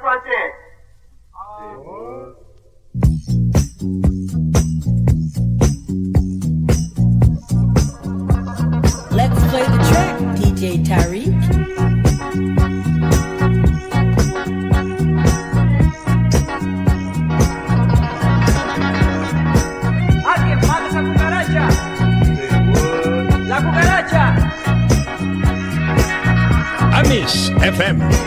front end. Let's play the track, DJ Tarek. Alguien mata esa cucaracha. La cucaracha. Amis FM.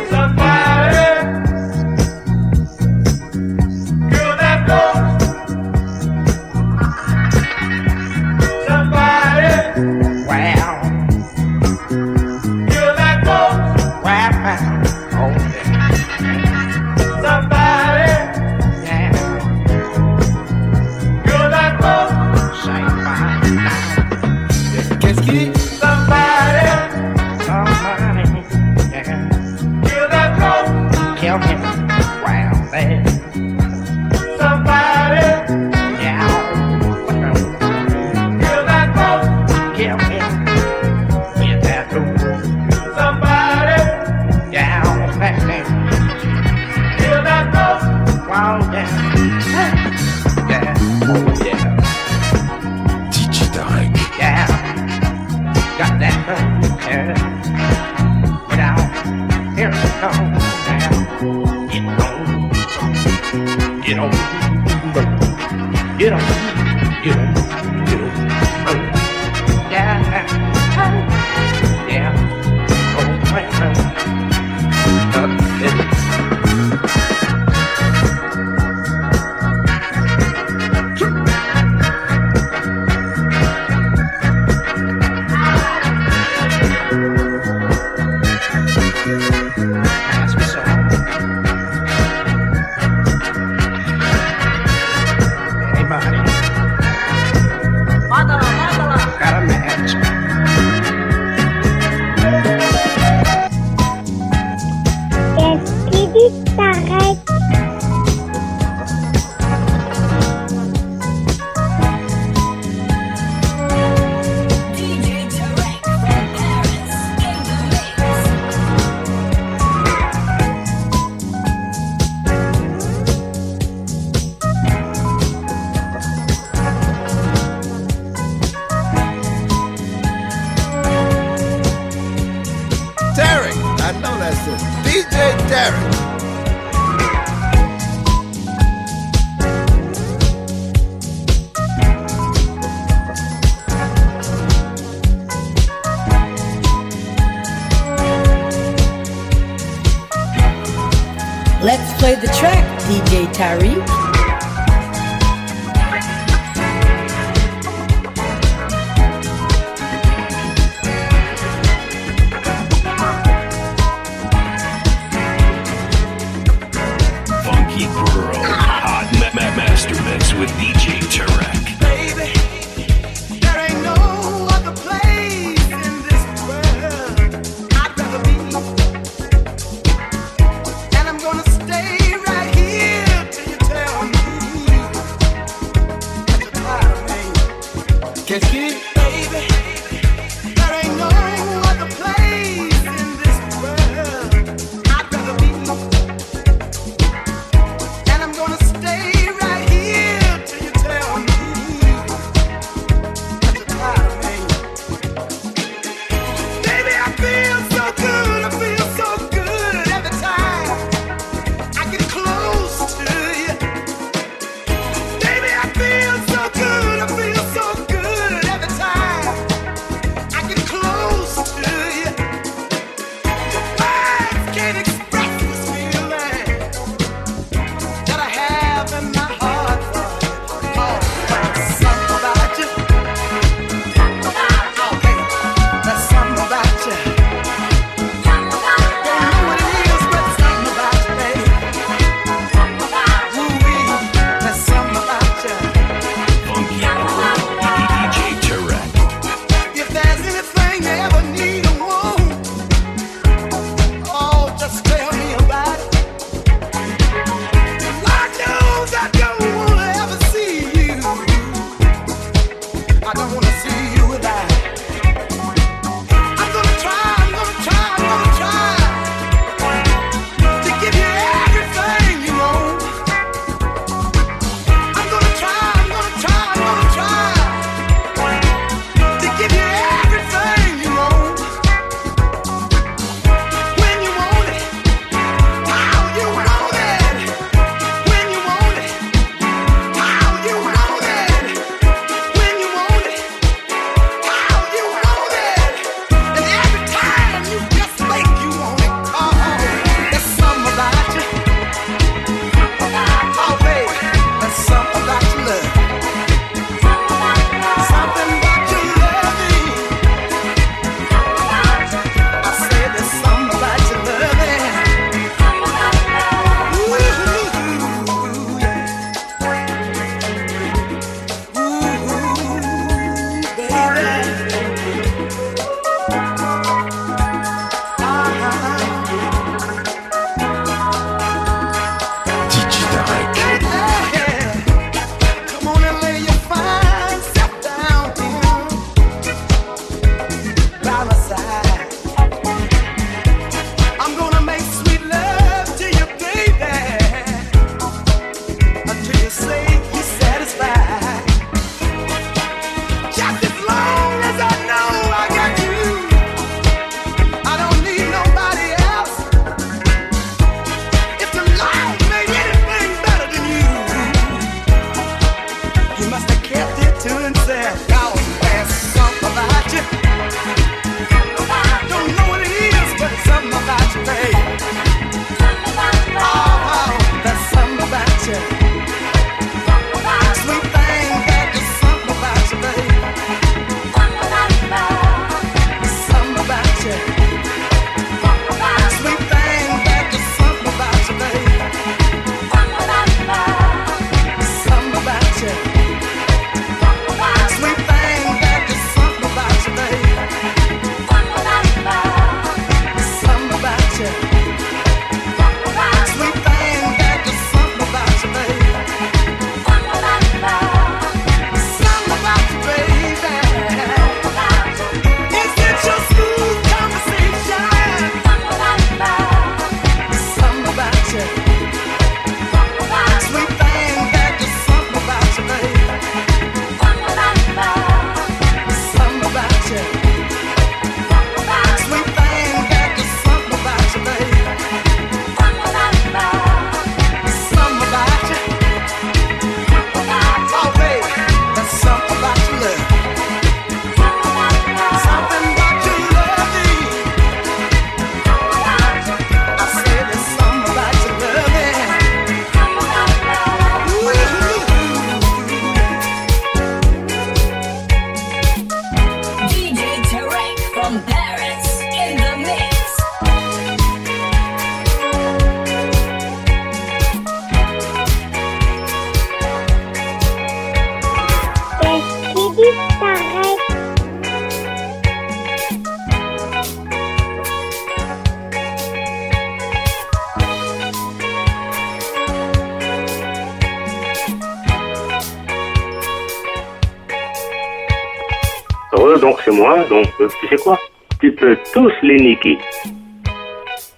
moi, donc euh, tu sais quoi? Tu peux tous les niquer.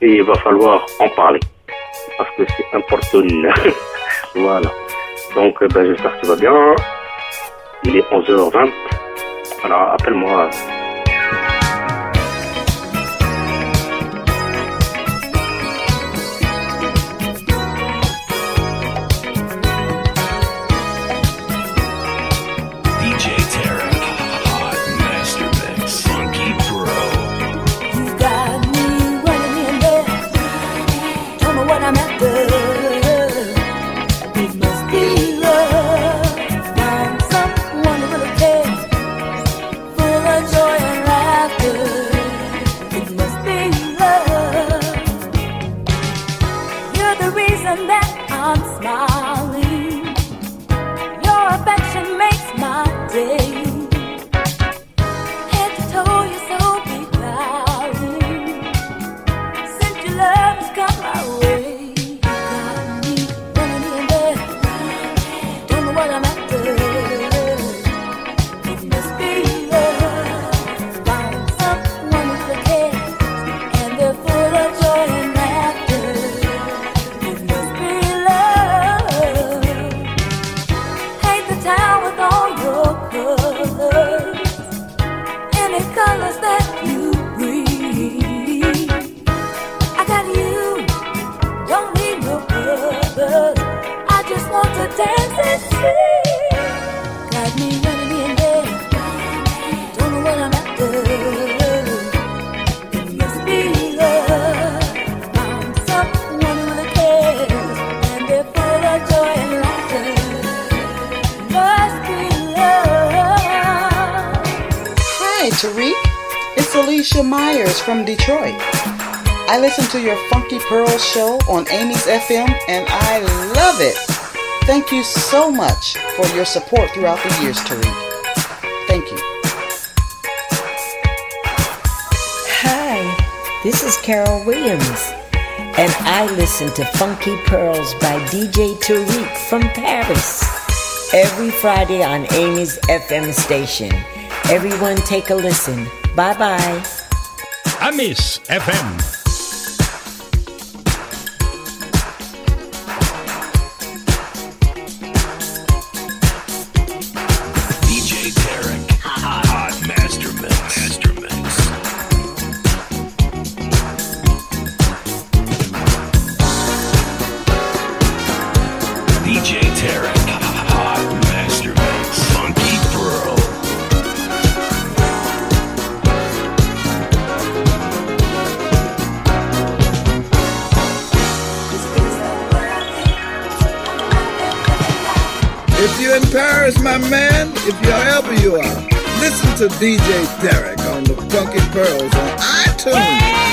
Et il va falloir en parler. Parce que c'est important. voilà. Donc euh, ben, j'espère que tu vas bien. Il est 11h20. Alors appelle-moi to your Funky Pearl show on Amy's FM, and I love it. Thank you so much for your support throughout the years, Tarek. Thank you. Hi, this is Carol Williams, and I listen to Funky Pearls by DJ Tarek from Paris every Friday on Amy's FM station. Everyone, take a listen. Bye bye. Amis FM if you're you are. Listen to DJ Tarek on the Funky Pearls on iTunes.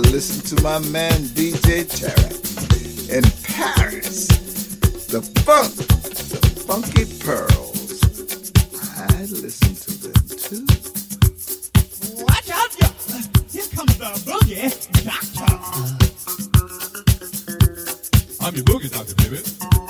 I listen to my man DJ Terry in Paris. The funk, the funky pearls. I listen to them too. Watch out, yo! Here comes the boogie doctor. I'm your boogie doctor, baby.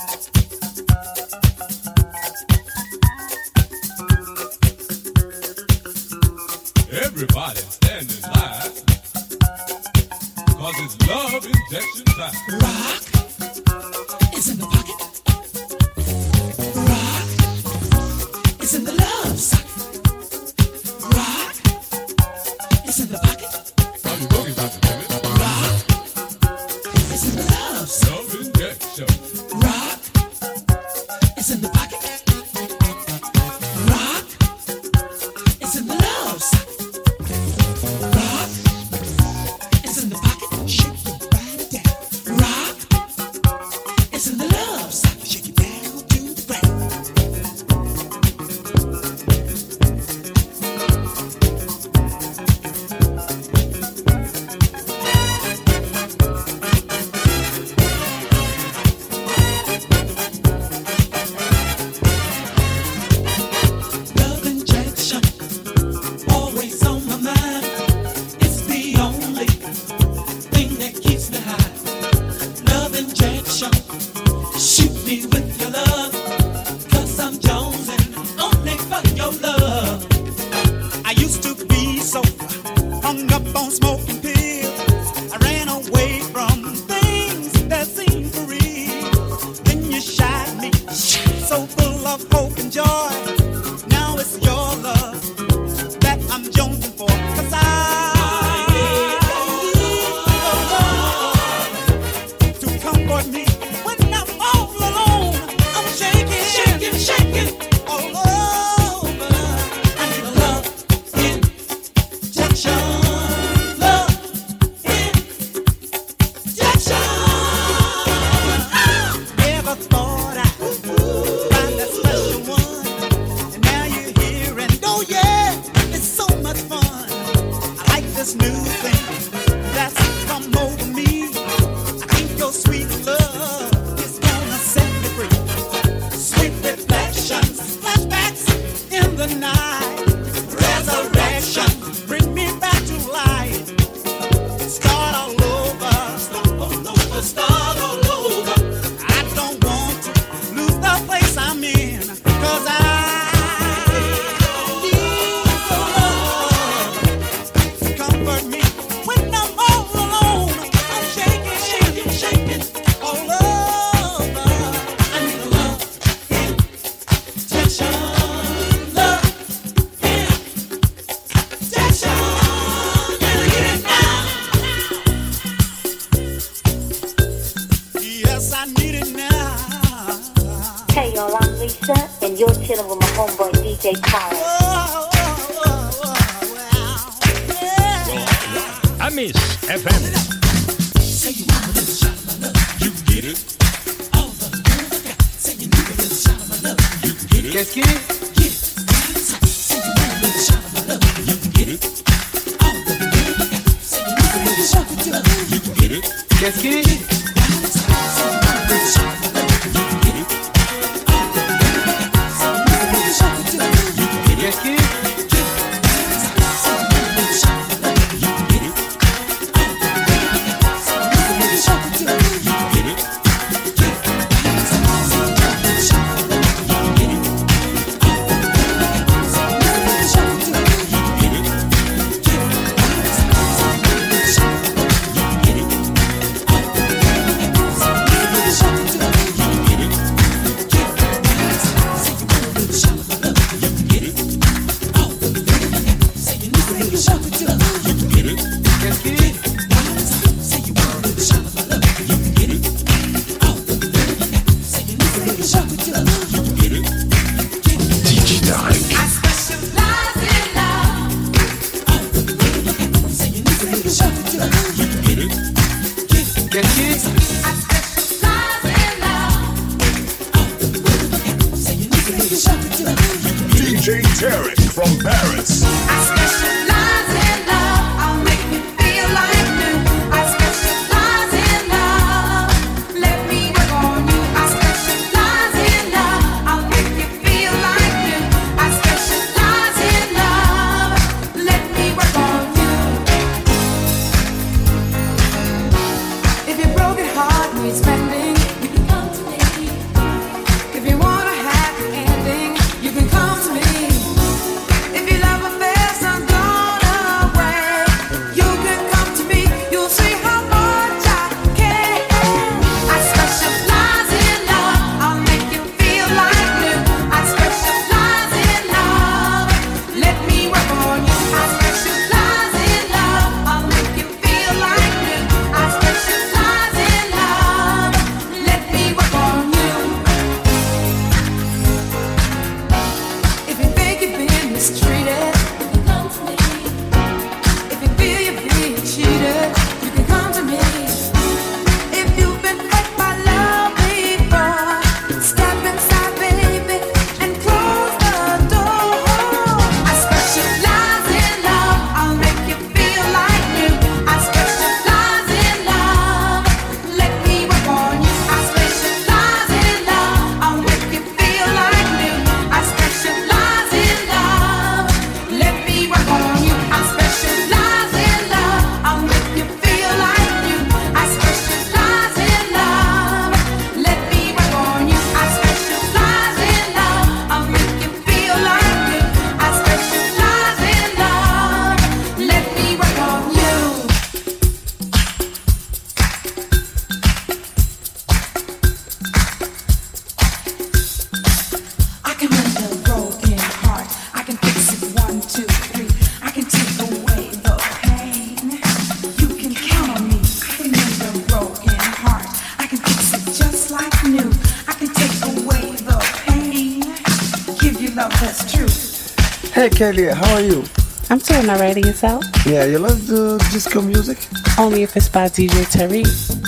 Elliot, how are you? I'm doing alright yourself. Yeah, you love the disco music? Only if it's by DJ Tarek.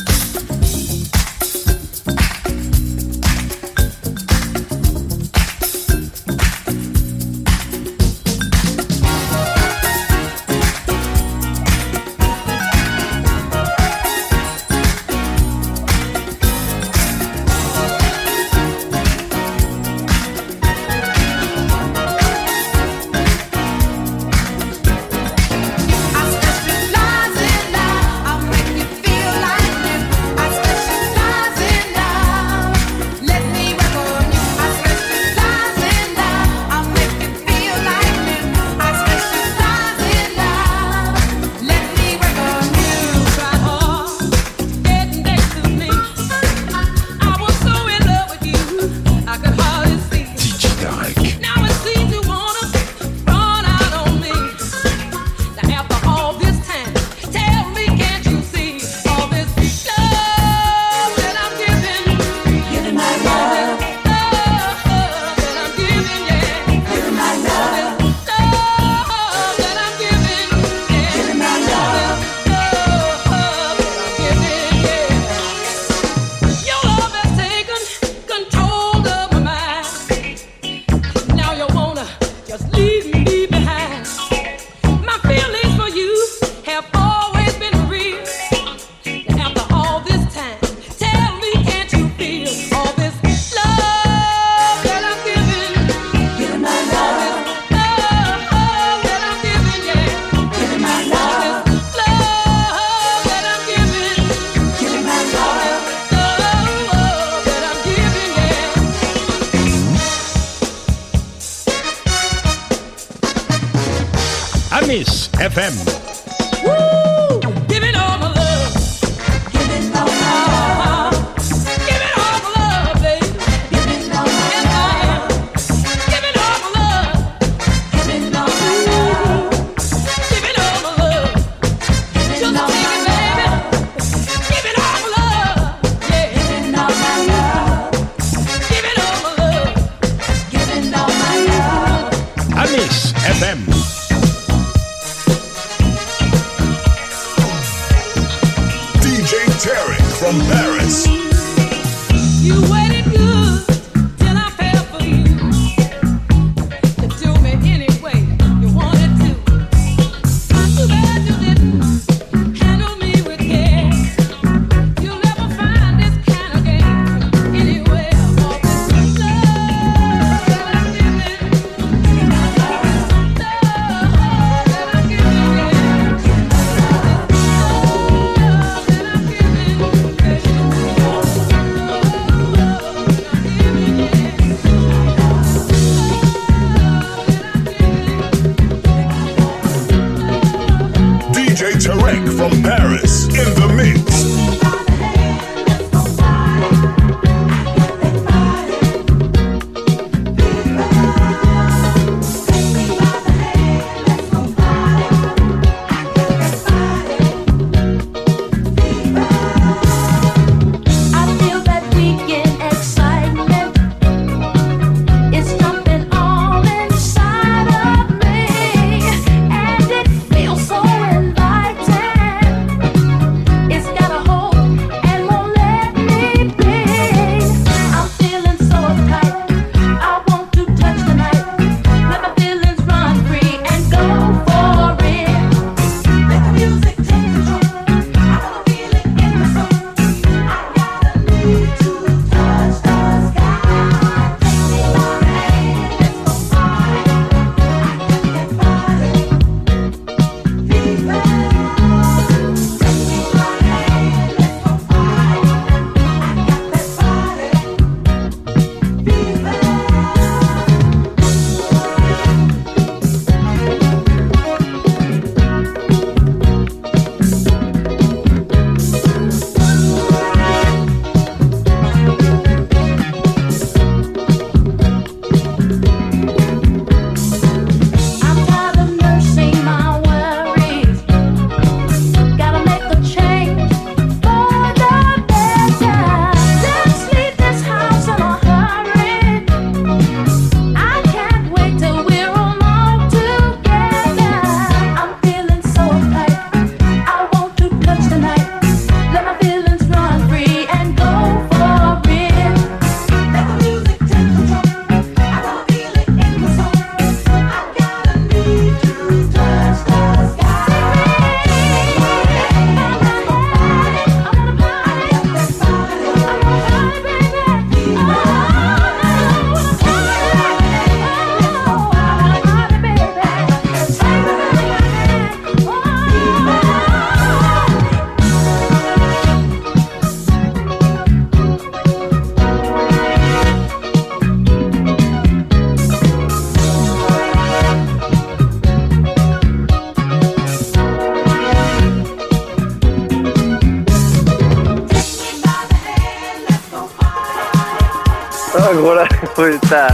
putain.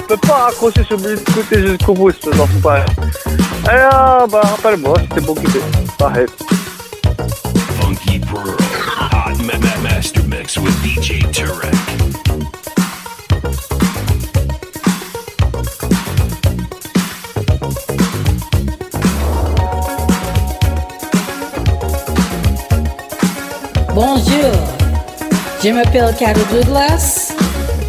Je peux pas raccrocher sur le côté jusqu'au bout, je t'en fous pas. Alors, bah, rappelle-moi, c'était bon qu'il Pareil. Funky Pearl, Hot Master Mix with DJ Turek. Bonjour, je m'appelle Carol Douglas.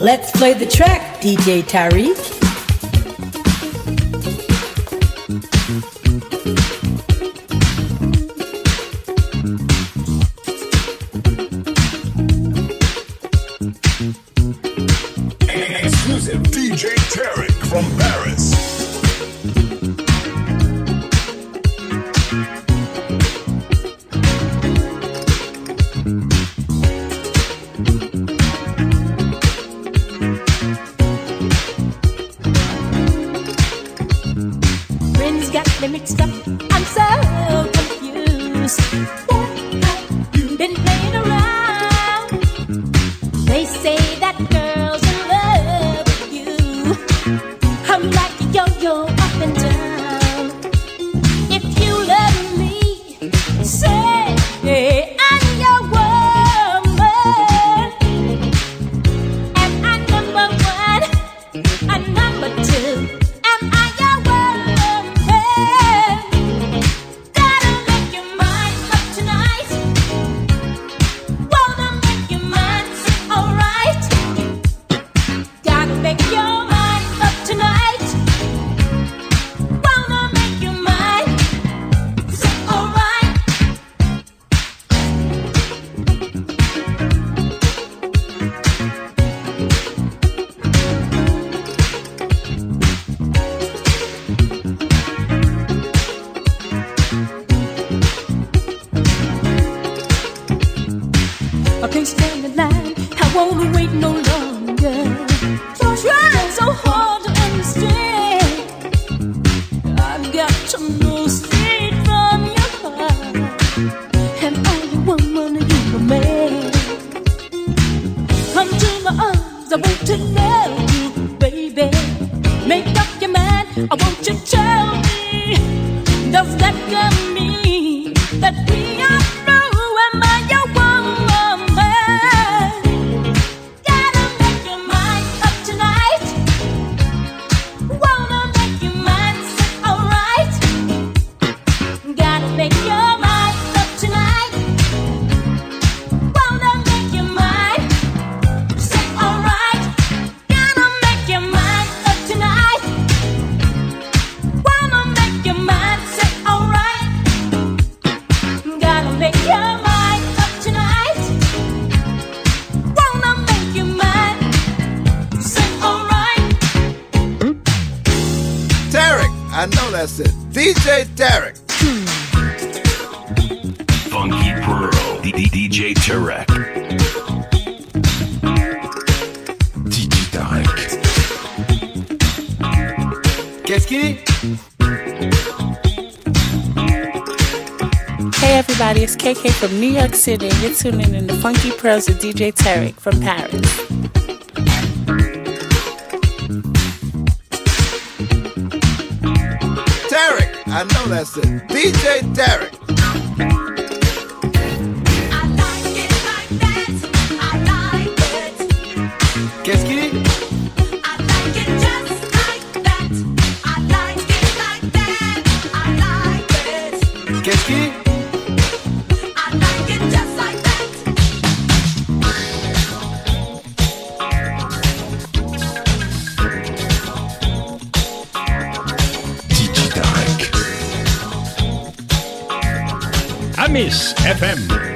Let's play the track, DJ Tarek. KK from New York City, you're tuning in to Funky Pearls with DJ Tarek from Paris. Tarek, I know that's it. DJ Tarek. Kiss FM.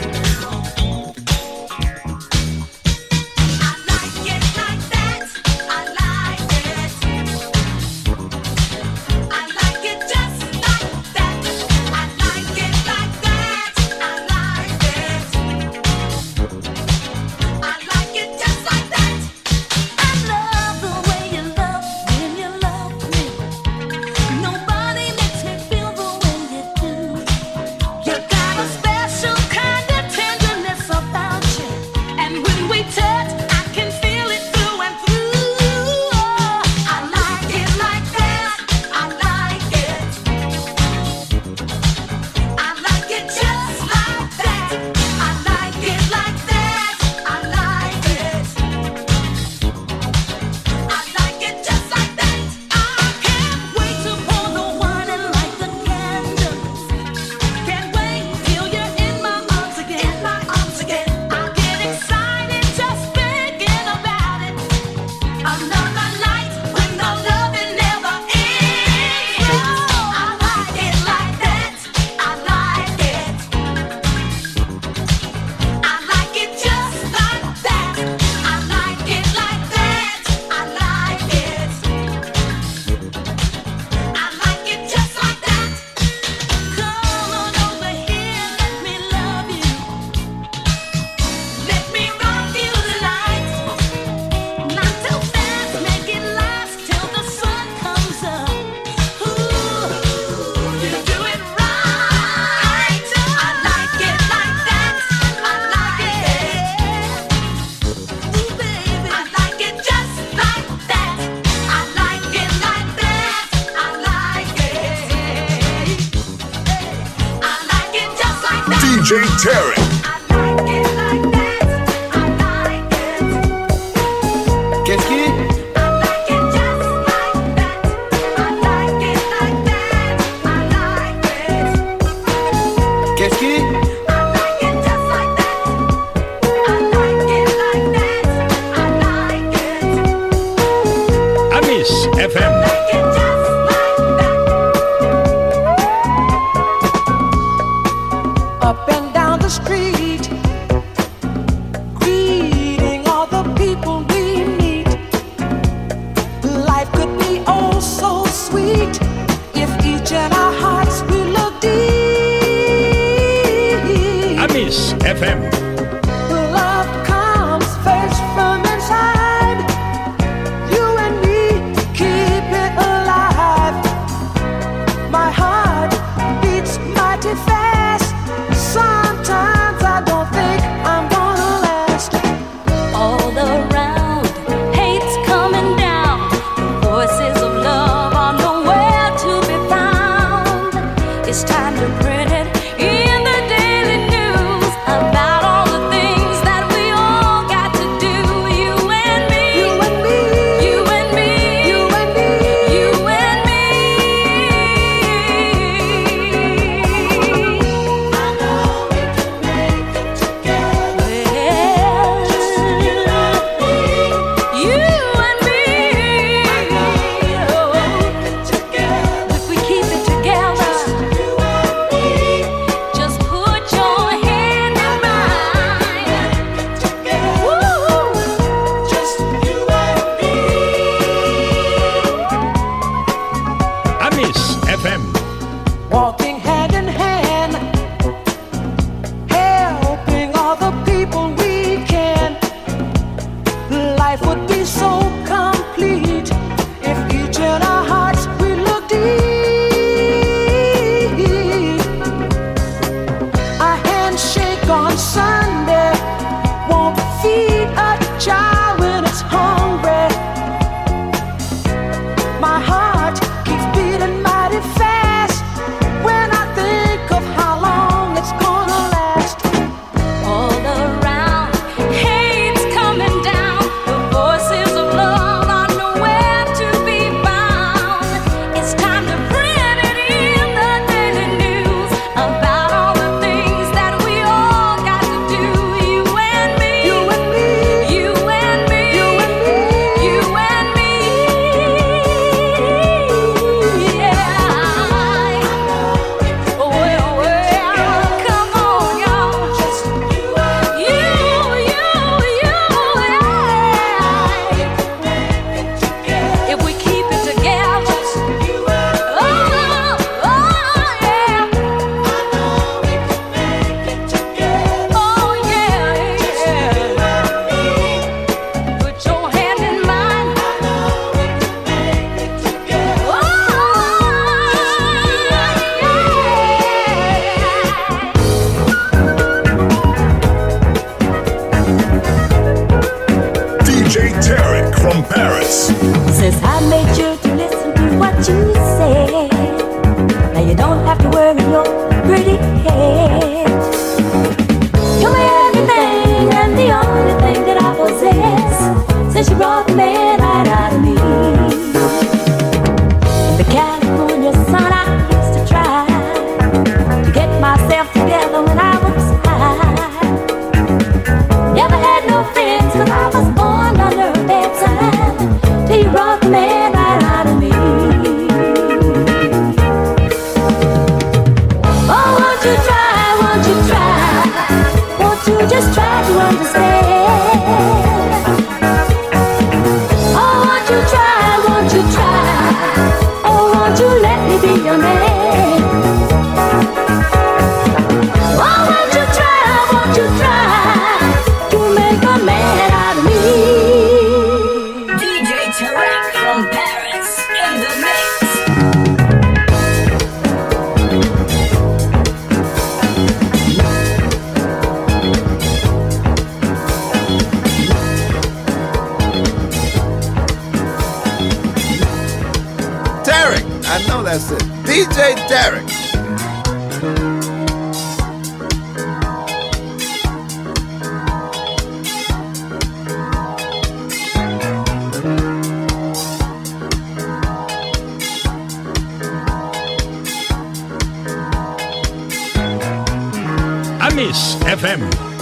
Amis FM.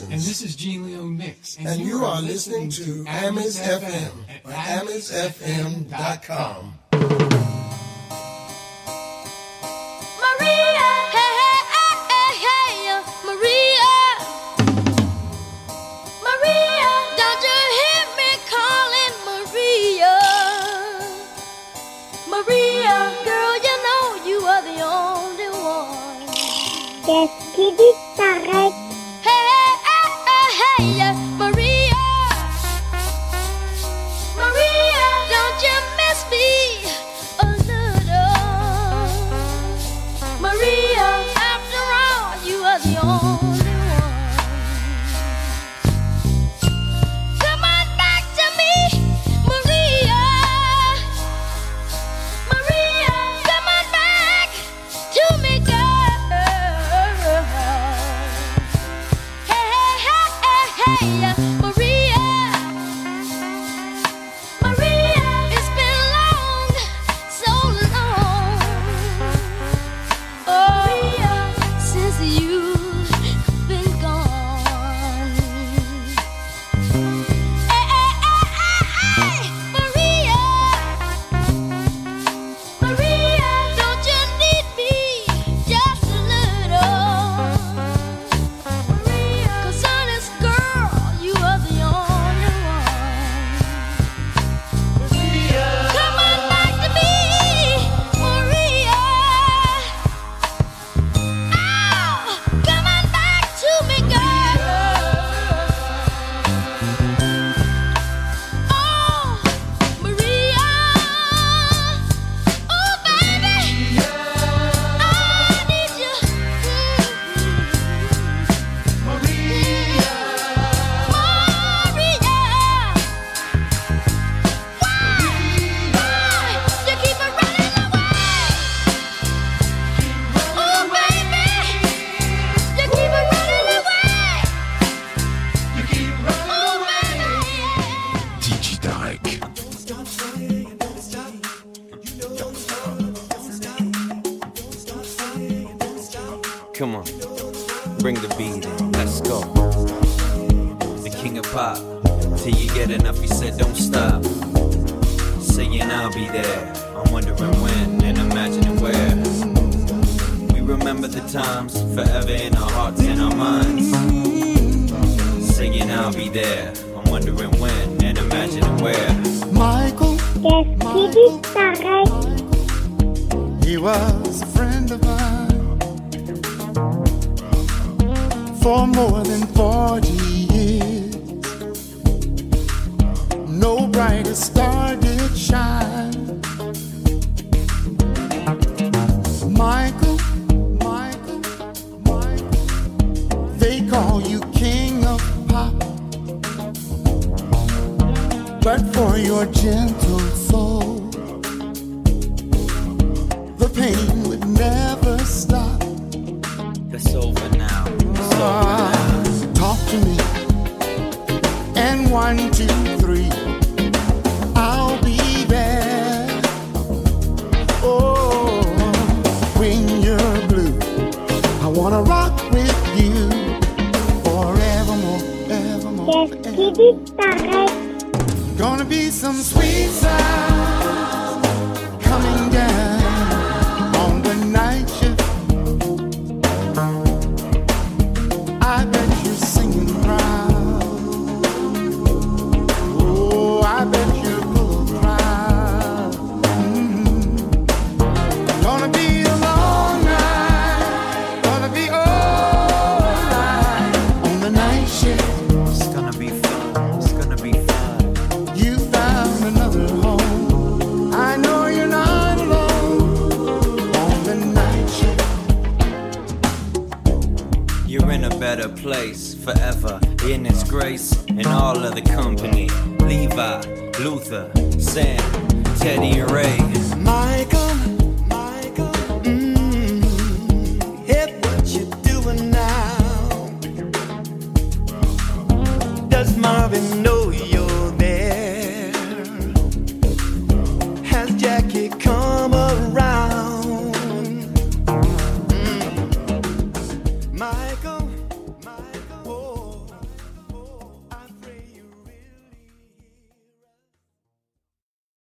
Parsons. And this is Gene Leone Mix. And, and you, you, are, are listening, listening, to Amis FM at amisfm.com. Maria, hey, hey, hey, Maria. Maria, don't you hear me calling Maria? Maria, girl, you know you are the only one. Yes, Kitty. but for your gentle soul. The pain would never stop. That's over now. That's over ah, now. Talk to me. And one, two, three. I'll be there. Oh, when you're blue, I wanna rock with you forevermore, Gonna be some sweet sound. place.